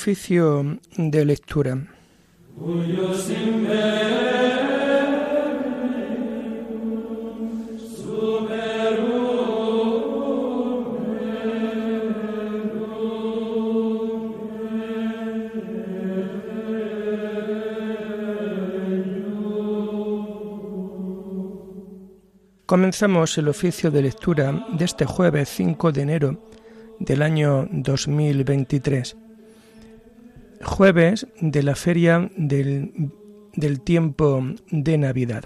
Oficio de lectura. Comenzamos el oficio de lectura de este jueves 5 de enero del año 2023, jueves de la feria del, del tiempo de Navidad.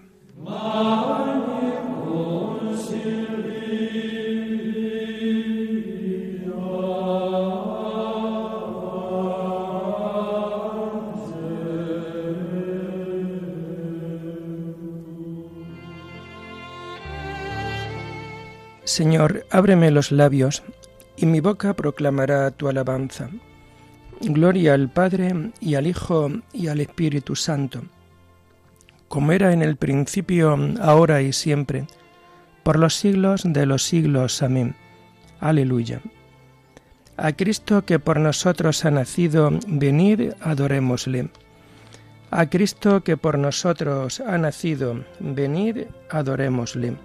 Señor, ábreme los labios, y mi boca proclamará tu alabanza. Gloria al Padre, y al Hijo, y al Espíritu Santo, como era en el principio, ahora y siempre, por los siglos de los siglos. Amén. Aleluya. A Cristo que por nosotros ha nacido, venid, adorémosle. A Cristo que por nosotros ha nacido, venid, adorémosle.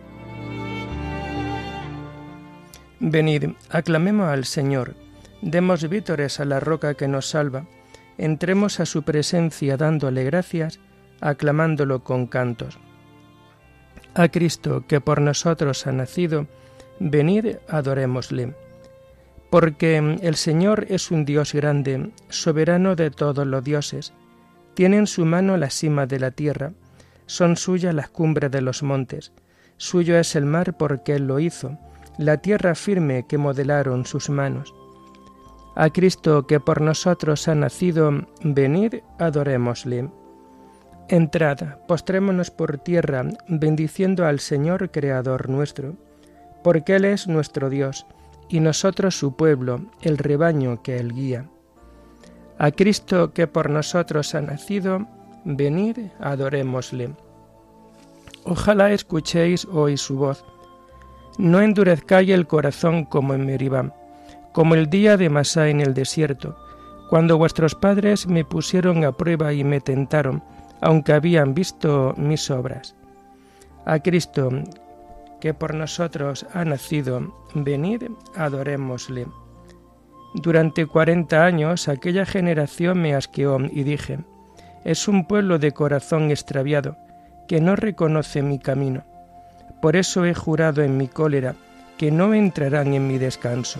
Venid, aclamemos al Señor, demos vítores a la roca que nos salva, entremos a su presencia dándole gracias, aclamándolo con cantos. A Cristo, que por nosotros ha nacido, venid, adorémosle. Porque el Señor es un Dios grande, soberano de todos los dioses. Tiene en su mano la cima de la tierra, son suyas las cumbres de los montes. Suyo es el mar porque Él lo hizo, la tierra firme que modelaron sus manos. A Cristo que por nosotros ha nacido, venid, adorémosle. Entrad, postrémonos por tierra, bendiciendo al Señor Creador nuestro, porque Él es nuestro Dios, y nosotros su pueblo, el rebaño que Él guía. A Cristo que por nosotros ha nacido, venid, adorémosle. Ojalá escuchéis hoy su voz no endurezcáis el corazón como en Meribá, como el día de Masá en el desierto, cuando vuestros padres me pusieron a prueba y me tentaron, aunque habían visto mis obras. A Cristo, que por nosotros ha nacido, venid, adorémosle. Durante cuarenta años aquella generación me asqueó y dije, es un pueblo de corazón extraviado, que no reconoce mi camino. Por eso he jurado en mi cólera que no entrarán en mi descanso.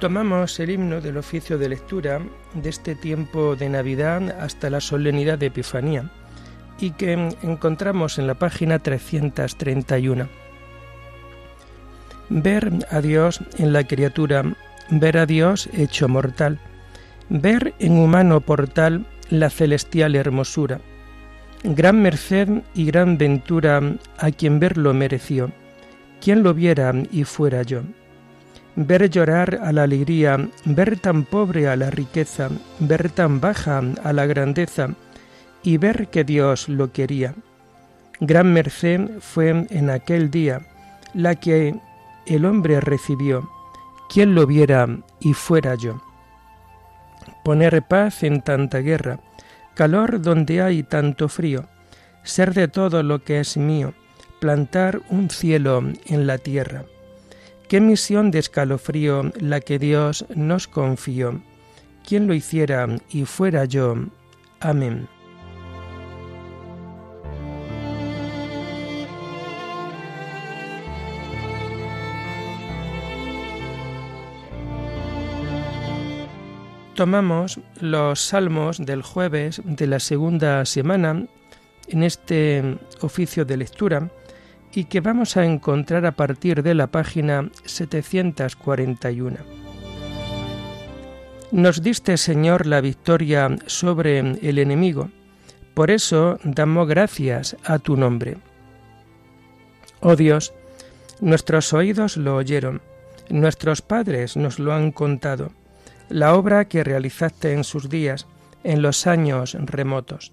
Tomamos el himno del oficio de lectura de este tiempo de Navidad hasta la solemnidad de Epifanía y que encontramos en la página 331. Ver a Dios en la criatura, ver a Dios hecho mortal, ver en humano portal la celestial hermosura. Gran merced y gran ventura a quien verlo mereció, quien lo viera y fuera yo ver llorar a la alegría, ver tan pobre a la riqueza, ver tan baja a la grandeza, y ver que Dios lo quería. Gran merced fue en aquel día la que el hombre recibió, quien lo viera y fuera yo. Poner paz en tanta guerra, calor donde hay tanto frío, ser de todo lo que es mío, plantar un cielo en la tierra. Qué misión de escalofrío la que Dios nos confió. Quien lo hiciera y fuera yo. Amén. Tomamos los salmos del jueves de la segunda semana en este oficio de lectura y que vamos a encontrar a partir de la página 741. Nos diste, Señor, la victoria sobre el enemigo, por eso damos gracias a tu nombre. Oh Dios, nuestros oídos lo oyeron, nuestros padres nos lo han contado, la obra que realizaste en sus días, en los años remotos.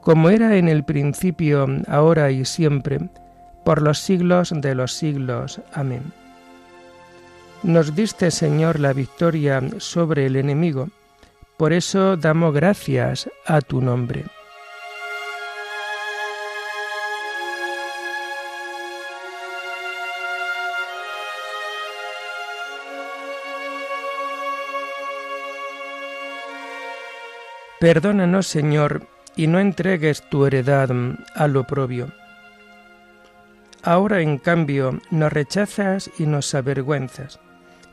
como era en el principio, ahora y siempre, por los siglos de los siglos. Amén. Nos diste, Señor, la victoria sobre el enemigo, por eso damos gracias a tu nombre. Perdónanos, Señor, y no entregues tu heredad al oprobio. Ahora, en cambio, nos rechazas y nos avergüenzas,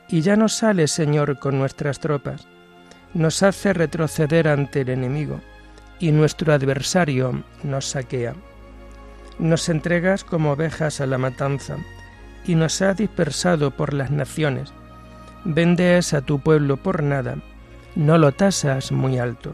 y ya no sales, Señor, con nuestras tropas. Nos hace retroceder ante el enemigo, y nuestro adversario nos saquea. Nos entregas como ovejas a la matanza, y nos has dispersado por las naciones. Vendes a tu pueblo por nada, no lo tasas muy alto.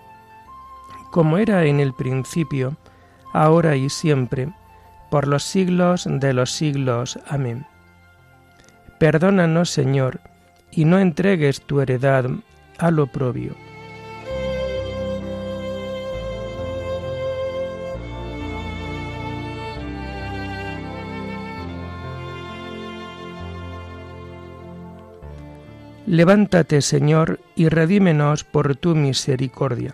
como era en el principio, ahora y siempre, por los siglos de los siglos. Amén. Perdónanos, Señor, y no entregues tu heredad al oprobio. Levántate, Señor, y redímenos por tu misericordia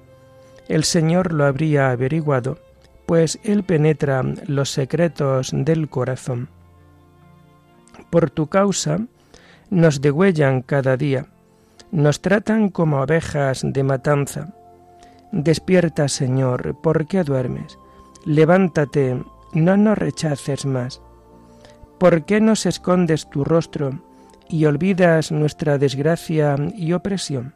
el Señor lo habría averiguado, pues Él penetra los secretos del corazón. Por tu causa nos degüellan cada día, nos tratan como ovejas de matanza. Despierta, Señor, ¿por qué duermes? Levántate, no nos rechaces más. ¿Por qué nos escondes tu rostro y olvidas nuestra desgracia y opresión?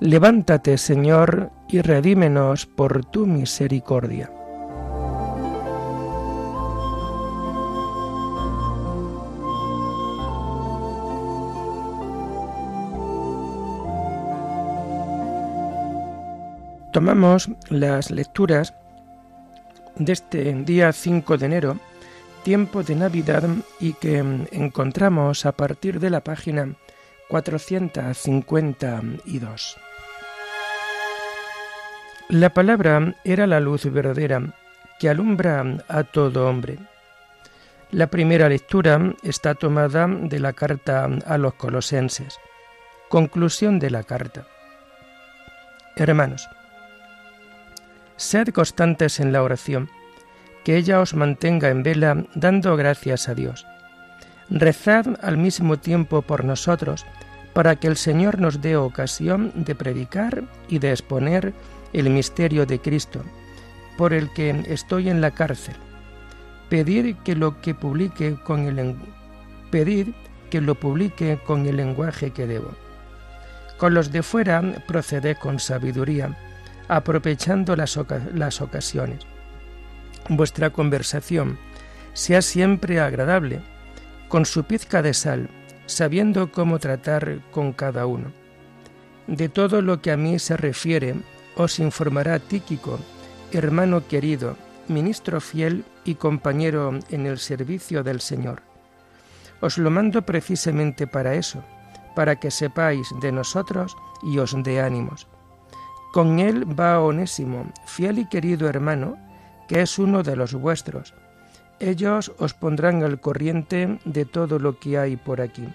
Levántate, Señor, y redímenos por tu misericordia. Tomamos las lecturas de este día 5 de enero, tiempo de Navidad, y que encontramos a partir de la página 452. La palabra era la luz verdadera que alumbra a todo hombre. La primera lectura está tomada de la carta a los colosenses. Conclusión de la carta. Hermanos, sed constantes en la oración, que ella os mantenga en vela dando gracias a Dios. Rezad al mismo tiempo por nosotros, para que el Señor nos dé ocasión de predicar y de exponer el misterio de Cristo, por el que estoy en la cárcel pedir que lo que publique con el que lo publique con el lenguaje que debo. Con los de fuera proceded con sabiduría, aprovechando las, las ocasiones. Vuestra conversación sea siempre agradable, con su pizca de sal, sabiendo cómo tratar con cada uno. De todo lo que a mí se refiere, os informará Tíquico, hermano querido, ministro fiel y compañero en el servicio del Señor. Os lo mando precisamente para eso, para que sepáis de nosotros y os dé ánimos. Con él va Onésimo, fiel y querido hermano, que es uno de los vuestros. Ellos os pondrán al corriente de todo lo que hay por aquí.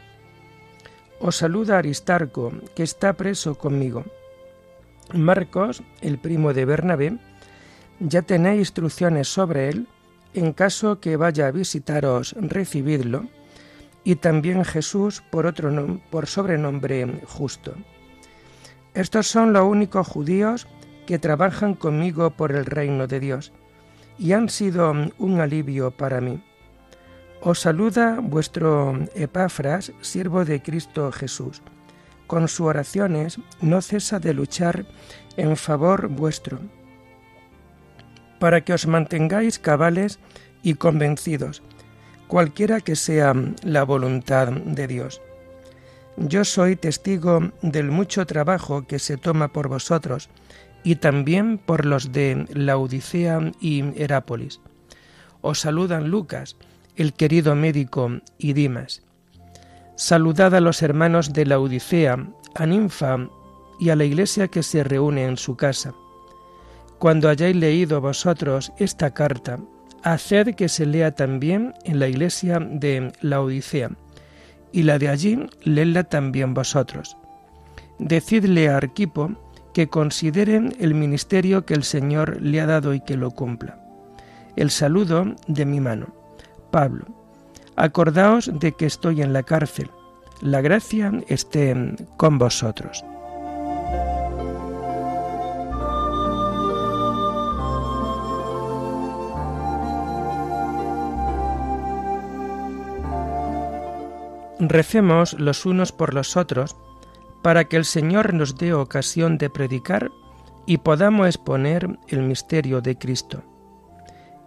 Os saluda Aristarco, que está preso conmigo. Marcos, el primo de Bernabé, ya tenéis instrucciones sobre él, en caso que vaya a visitaros, recibidlo, y también Jesús por otro por sobrenombre justo. Estos son los únicos judíos que trabajan conmigo por el reino de Dios, y han sido un alivio para mí. Os saluda vuestro Epafras, siervo de Cristo Jesús. Con sus oraciones no cesa de luchar en favor vuestro para que os mantengáis cabales y convencidos, cualquiera que sea la voluntad de Dios. Yo soy testigo del mucho trabajo que se toma por vosotros y también por los de Laodicea y Herápolis. Os saludan Lucas, el querido médico, y Dimas. Saludad a los hermanos de Laodicea, a Ninfa y a la iglesia que se reúne en su casa. Cuando hayáis leído vosotros esta carta, haced que se lea también en la iglesia de la Odisea, y la de allí leedla también vosotros. Decidle a Arquipo que considere el ministerio que el Señor le ha dado y que lo cumpla. El saludo de mi mano. Pablo. Acordaos de que estoy en la cárcel. La gracia esté con vosotros. Recemos los unos por los otros para que el Señor nos dé ocasión de predicar y podamos exponer el misterio de Cristo.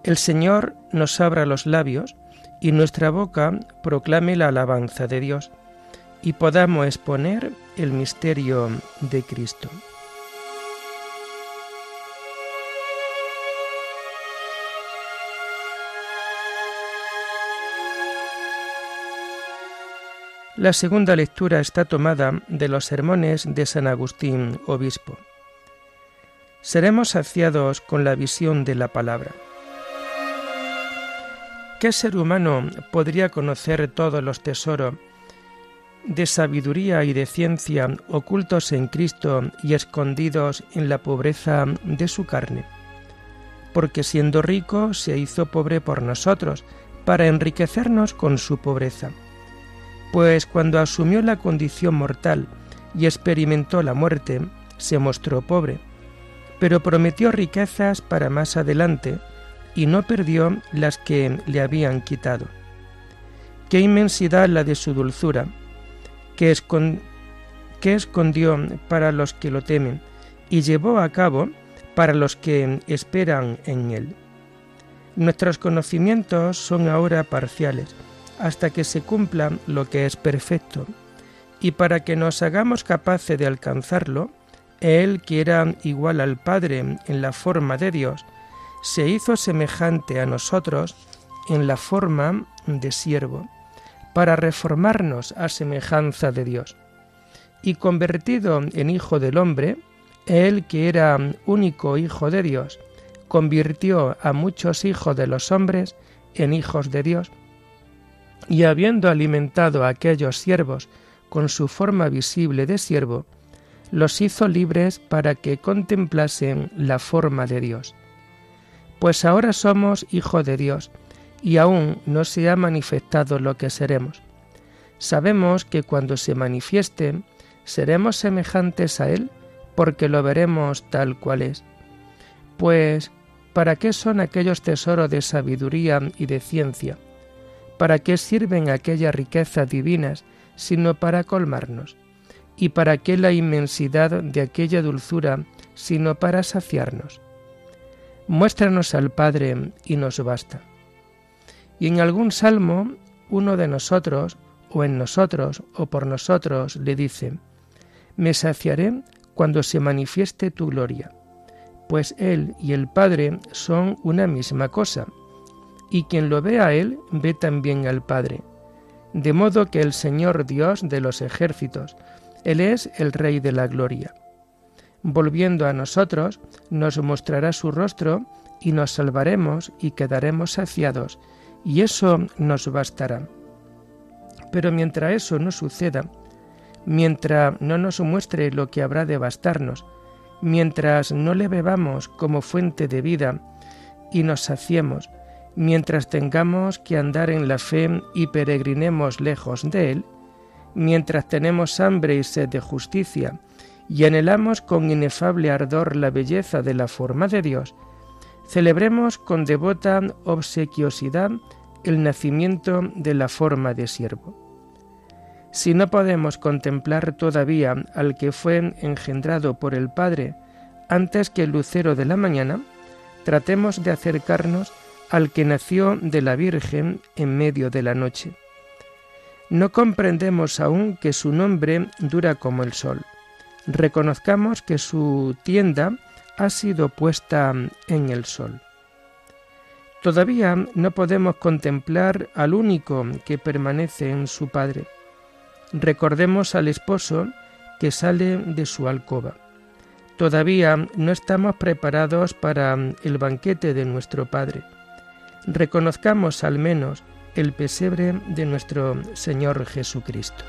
El Señor nos abra los labios y nuestra boca proclame la alabanza de Dios y podamos exponer el misterio de Cristo. La segunda lectura está tomada de los sermones de San Agustín, obispo. Seremos saciados con la visión de la palabra. ¿Qué ser humano podría conocer todos los tesoros de sabiduría y de ciencia ocultos en Cristo y escondidos en la pobreza de su carne? Porque siendo rico se hizo pobre por nosotros, para enriquecernos con su pobreza pues cuando asumió la condición mortal y experimentó la muerte, se mostró pobre, pero prometió riquezas para más adelante y no perdió las que le habían quitado. Qué inmensidad la de su dulzura, que, que escondió para los que lo temen y llevó a cabo para los que esperan en él. Nuestros conocimientos son ahora parciales, hasta que se cumpla lo que es perfecto, y para que nos hagamos capaces de alcanzarlo, Él, que era igual al Padre en la forma de Dios, se hizo semejante a nosotros en la forma de siervo, para reformarnos a semejanza de Dios. Y convertido en Hijo del Hombre, Él, que era único Hijo de Dios, convirtió a muchos hijos de los hombres en hijos de Dios, y habiendo alimentado a aquellos siervos con su forma visible de siervo, los hizo libres para que contemplasen la forma de Dios. Pues ahora somos hijos de Dios, y aún no se ha manifestado lo que seremos. Sabemos que cuando se manifieste, seremos semejantes a Él, porque lo veremos tal cual es. Pues, ¿para qué son aquellos tesoros de sabiduría y de ciencia? ¿Para qué sirven aquellas riquezas divinas, sino para colmarnos? ¿Y para qué la inmensidad de aquella dulzura, sino para saciarnos? Muéstranos al Padre y nos basta. Y en algún salmo, uno de nosotros, o en nosotros, o por nosotros, le dice, Me saciaré cuando se manifieste tu gloria, pues Él y el Padre son una misma cosa, y quien lo ve a Él ve también al Padre. De modo que el Señor Dios de los ejércitos, él es el Rey de la Gloria. Volviendo a nosotros, nos mostrará su rostro y nos salvaremos y quedaremos saciados, y eso nos bastará. Pero mientras eso no suceda, mientras no nos muestre lo que habrá de bastarnos, mientras no le bebamos como fuente de vida y nos saciemos, mientras tengamos que andar en la fe y peregrinemos lejos de él, mientras tenemos hambre y sed de justicia, y anhelamos con inefable ardor la belleza de la forma de Dios, celebremos con devota obsequiosidad el nacimiento de la forma de siervo. Si no podemos contemplar todavía al que fue engendrado por el Padre antes que el lucero de la mañana, tratemos de acercarnos al que nació de la Virgen en medio de la noche no comprendemos aún que su nombre dura como el sol. Reconozcamos que su tienda ha sido puesta en el sol. Todavía no podemos contemplar al único que permanece en su Padre. Recordemos al esposo que sale de su alcoba. Todavía no estamos preparados para el banquete de nuestro Padre. Reconozcamos al menos el pesebre de nuestro Señor Jesucristo.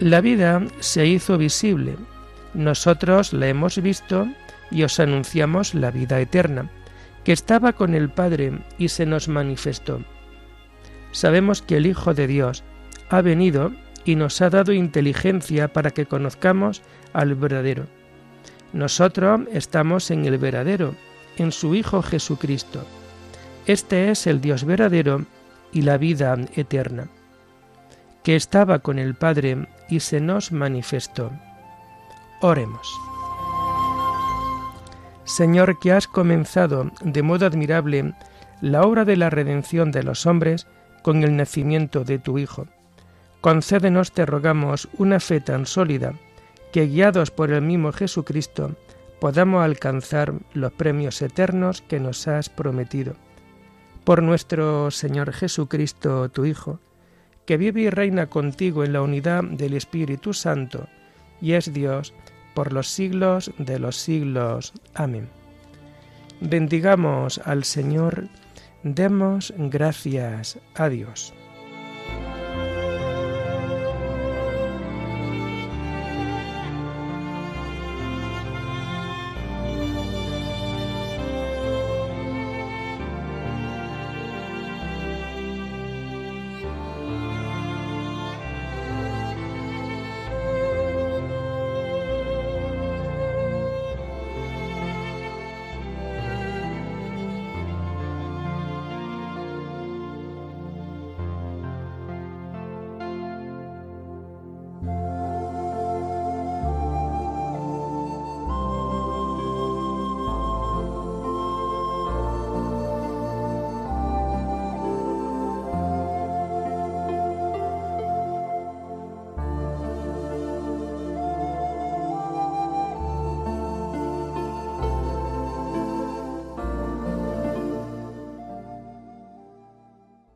La vida se hizo visible, nosotros la hemos visto y os anunciamos la vida eterna, que estaba con el Padre y se nos manifestó. Sabemos que el Hijo de Dios ha venido y nos ha dado inteligencia para que conozcamos al verdadero. Nosotros estamos en el verdadero, en su Hijo Jesucristo. Este es el Dios verdadero y la vida eterna, que estaba con el Padre y se nos manifestó. Oremos. Señor, que has comenzado de modo admirable la obra de la redención de los hombres con el nacimiento de tu Hijo Concédenos, te rogamos, una fe tan sólida que, guiados por el mismo Jesucristo, podamos alcanzar los premios eternos que nos has prometido. Por nuestro Señor Jesucristo, tu Hijo, que vive y reina contigo en la unidad del Espíritu Santo, y es Dios por los siglos de los siglos. Amén. Bendigamos al Señor, demos gracias a Dios.